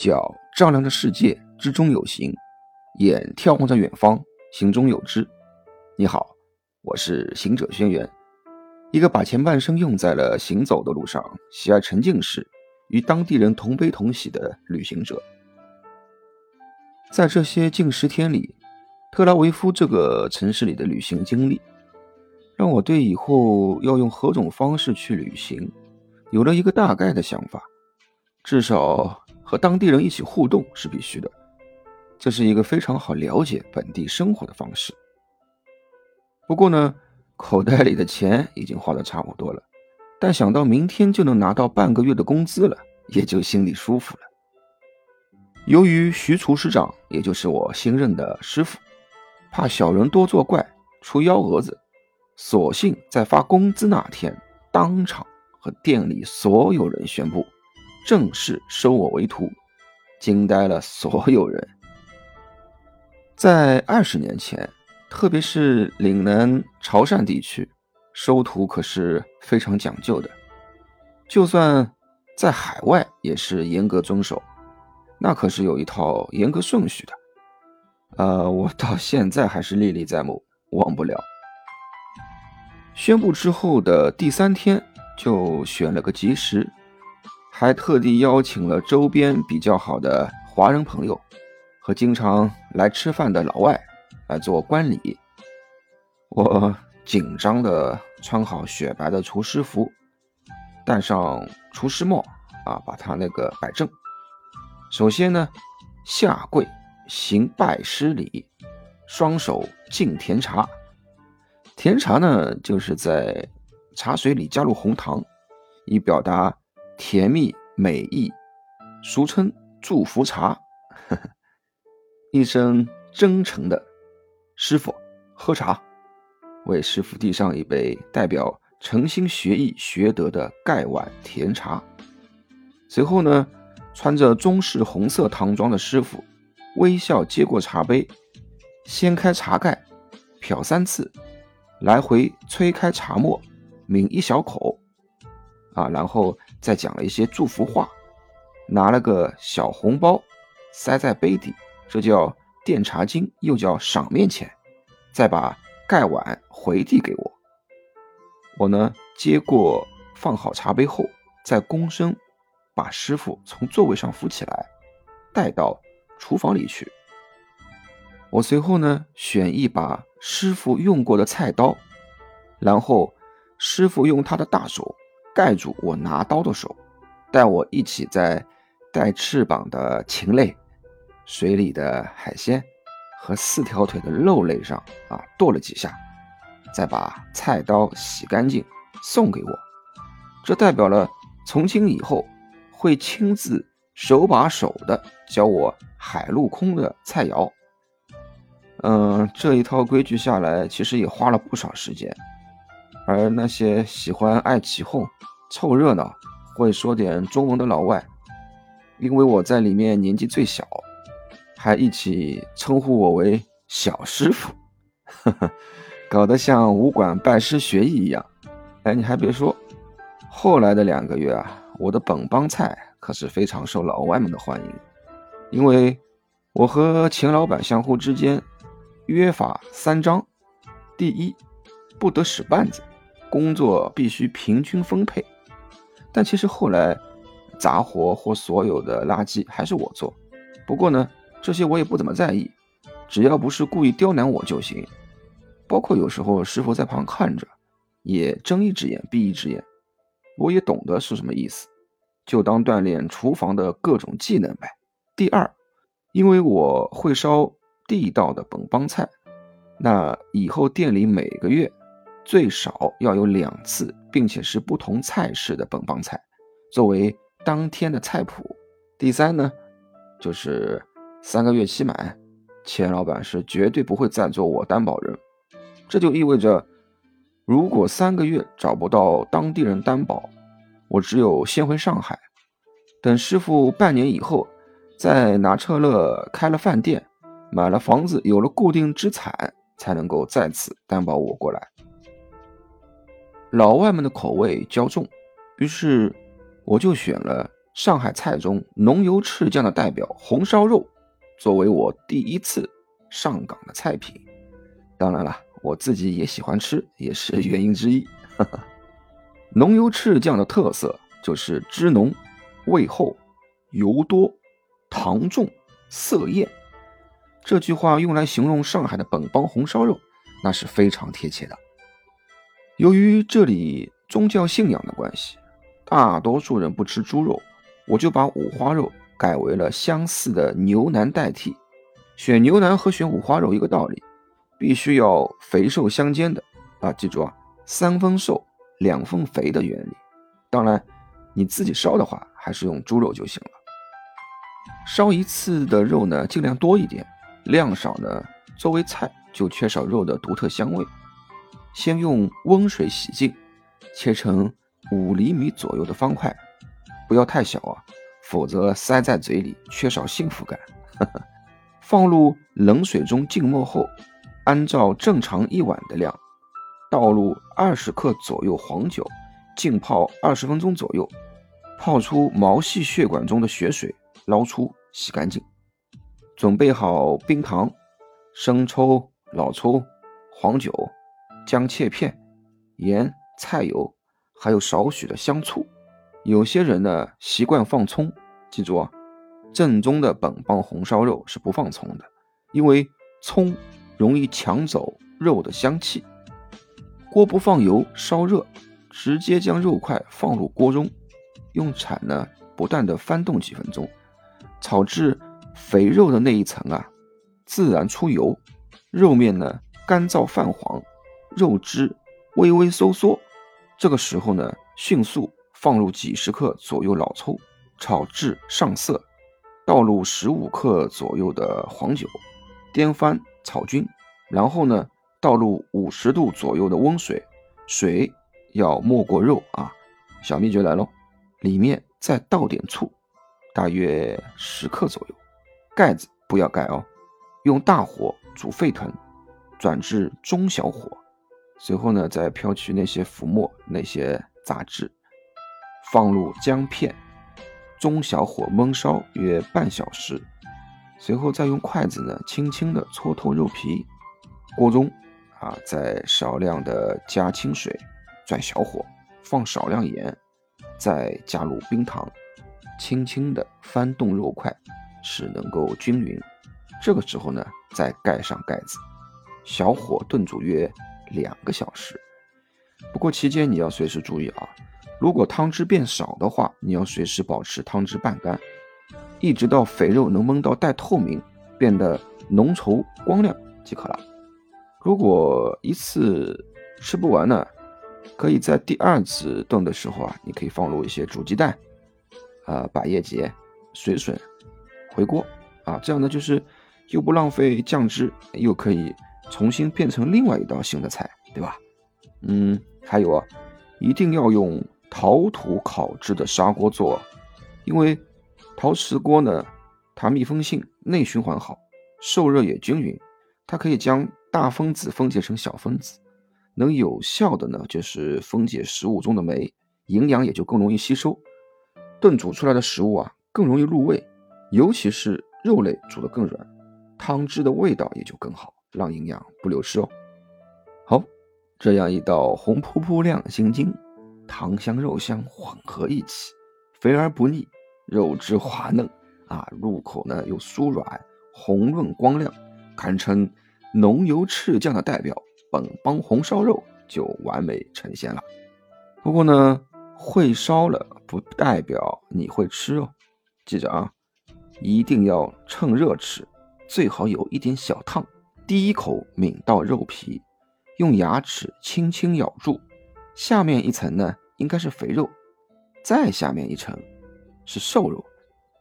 脚丈量着世界，之中有形；眼眺望着远方，行中有知。你好，我是行者轩辕，一个把前半生用在了行走的路上，喜爱沉浸式，与当地人同悲同喜的旅行者。在这些近十天里，特拉维夫这个城市里的旅行经历，让我对以后要用何种方式去旅行，有了一个大概的想法，至少。和当地人一起互动是必须的，这是一个非常好了解本地生活的方式。不过呢，口袋里的钱已经花的差不多了，但想到明天就能拿到半个月的工资了，也就心里舒服了。由于徐厨师长，也就是我新任的师傅，怕小人多作怪出幺蛾子，索性在发工资那天，当场和店里所有人宣布。正式收我为徒，惊呆了所有人。在二十年前，特别是岭南潮汕地区，收徒可是非常讲究的，就算在海外也是严格遵守，那可是有一套严格顺序的。呃，我到现在还是历历在目，忘不了。宣布之后的第三天，就选了个吉时。还特地邀请了周边比较好的华人朋友和经常来吃饭的老外来做观礼。我紧张的穿好雪白的厨师服，戴上厨师帽啊，把他那个摆正。首先呢，下跪行拜师礼，双手敬甜茶。甜茶呢，就是在茶水里加入红糖，以表达。甜蜜美意，俗称祝福茶。一声真诚的“师傅，喝茶”，为师傅递上一杯代表诚心学艺学德的盖碗甜茶。随后呢，穿着中式红色唐装的师傅微笑接过茶杯，掀开茶盖，漂三次，来回吹开茶沫，抿一小口。啊，然后再讲了一些祝福话，拿了个小红包塞在杯底，这叫垫茶巾，又叫赏面钱。再把盖碗回递给我，我呢接过，放好茶杯后，再躬身把师傅从座位上扶起来，带到厨房里去。我随后呢选一把师傅用过的菜刀，然后师傅用他的大手。盖住我拿刀的手，带我一起在带翅膀的禽类、水里的海鲜和四条腿的肉类上啊剁了几下，再把菜刀洗干净送给我。这代表了从今以后会亲自手把手的教我海陆空的菜肴。嗯，这一套规矩下来，其实也花了不少时间。而那些喜欢爱起哄、凑热闹、会说点中文的老外，因为我在里面年纪最小，还一起称呼我为小师傅，搞得像武馆拜师学艺一样。哎，你还别说，后来的两个月啊，我的本帮菜可是非常受老外们的欢迎，因为我和钱老板相互之间约法三章：第一，不得使绊子。工作必须平均分配，但其实后来杂活或所有的垃圾还是我做。不过呢，这些我也不怎么在意，只要不是故意刁难我就行。包括有时候师傅在旁看着，也睁一只眼闭一只眼，我也懂得是什么意思，就当锻炼厨房的各种技能呗。第二，因为我会烧地道的本帮菜，那以后店里每个月。最少要有两次，并且是不同菜式的本帮菜，作为当天的菜谱。第三呢，就是三个月期满，钱老板是绝对不会再做我担保人。这就意味着，如果三个月找不到当地人担保，我只有先回上海，等师傅半年以后，在拿彻勒开了饭店，买了房子，有了固定资产，才能够再次担保我过来。老外们的口味较重，于是我就选了上海菜中浓油赤酱的代表红烧肉，作为我第一次上岗的菜品。当然了，我自己也喜欢吃，也是原因之一。浓油赤酱的特色就是汁浓、味厚、油多、糖重、色艳。这句话用来形容上海的本帮红烧肉，那是非常贴切的。由于这里宗教信仰的关系，大多数人不吃猪肉，我就把五花肉改为了相似的牛腩代替。选牛腩和选五花肉一个道理，必须要肥瘦相间的啊！记住啊，三分瘦。两分肥的原理，当然你自己烧的话，还是用猪肉就行了。烧一次的肉呢，尽量多一点，量少呢，作为菜就缺少肉的独特香味。先用温水洗净，切成五厘米左右的方块，不要太小啊，否则塞在嘴里缺少幸福感。放入冷水中浸没后，按照正常一碗的量。倒入二十克左右黄酒，浸泡二十分钟左右，泡出毛细血管中的血水，捞出洗干净。准备好冰糖、生抽、老抽、黄酒、姜切片、盐、菜油，还有少许的香醋。有些人呢习惯放葱，记住啊，正宗的本帮红烧肉是不放葱的，因为葱容易抢走肉的香气。锅不放油，烧热，直接将肉块放入锅中，用铲呢不断的翻动几分钟，炒至肥肉的那一层啊自然出油，肉面呢干燥泛黄，肉汁微微收缩。这个时候呢，迅速放入几十克左右老抽，炒至上色，倒入十五克左右的黄酒，颠翻炒均，然后呢。倒入五十度左右的温水，水要没过肉啊！小秘诀来喽，里面再倒点醋，大约十克左右，盖子不要盖哦，用大火煮沸腾，转至中小火，随后呢再飘去那些浮沫、那些杂质，放入姜片，中小火焖烧约半小时，随后再用筷子呢轻轻的搓透肉皮，锅中。啊，再少量的加清水，转小火，放少量盐，再加入冰糖，轻轻的翻动肉块，使能够均匀。这个时候呢，再盖上盖子，小火炖煮约两个小时。不过期间你要随时注意啊，如果汤汁变少的话，你要随时保持汤汁半干，一直到肥肉能焖到带透明，变得浓稠光亮即可了。如果一次吃不完呢，可以在第二次炖的时候啊，你可以放入一些煮鸡蛋、啊百叶结、水笋回锅啊，这样呢就是又不浪费酱汁，又可以重新变成另外一道新的菜，对吧？嗯，还有啊，一定要用陶土烤制的砂锅做，因为陶瓷锅呢，它密封性、内循环好，受热也均匀，它可以将。大分子分解成小分子，能有效的呢，就是分解食物中的酶，营养也就更容易吸收，炖煮出来的食物啊更容易入味，尤其是肉类煮得更软，汤汁的味道也就更好，让营养不流失哦。好，这样一道红扑扑亮心睛，糖香肉香混合一起，肥而不腻，肉质滑嫩啊，入口呢又酥软，红润光亮，堪称。浓油赤酱的代表本帮红烧肉就完美呈现了。不过呢，会烧了不代表你会吃哦。记着啊，一定要趁热吃，最好有一点小烫。第一口抿到肉皮，用牙齿轻轻咬住，下面一层呢应该是肥肉，再下面一层是瘦肉。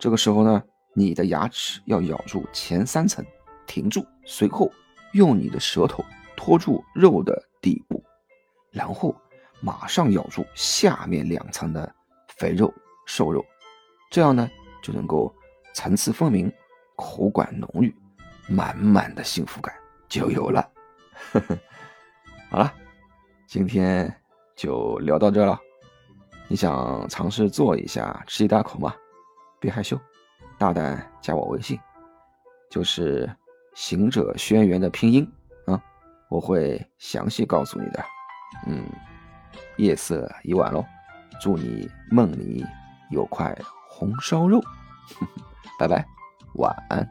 这个时候呢，你的牙齿要咬住前三层，停住，随后。用你的舌头托住肉的底部，然后马上咬住下面两层的肥肉、瘦肉，这样呢就能够层次分明，口感浓郁，满满的幸福感就有了。好了，今天就聊到这了，你想尝试做一下，吃一大口吗？别害羞，大胆加我微信，就是“行者轩辕”的拼音啊，我会详细告诉你的。嗯，夜色已晚喽，祝你梦里有块红烧肉。拜拜，晚安。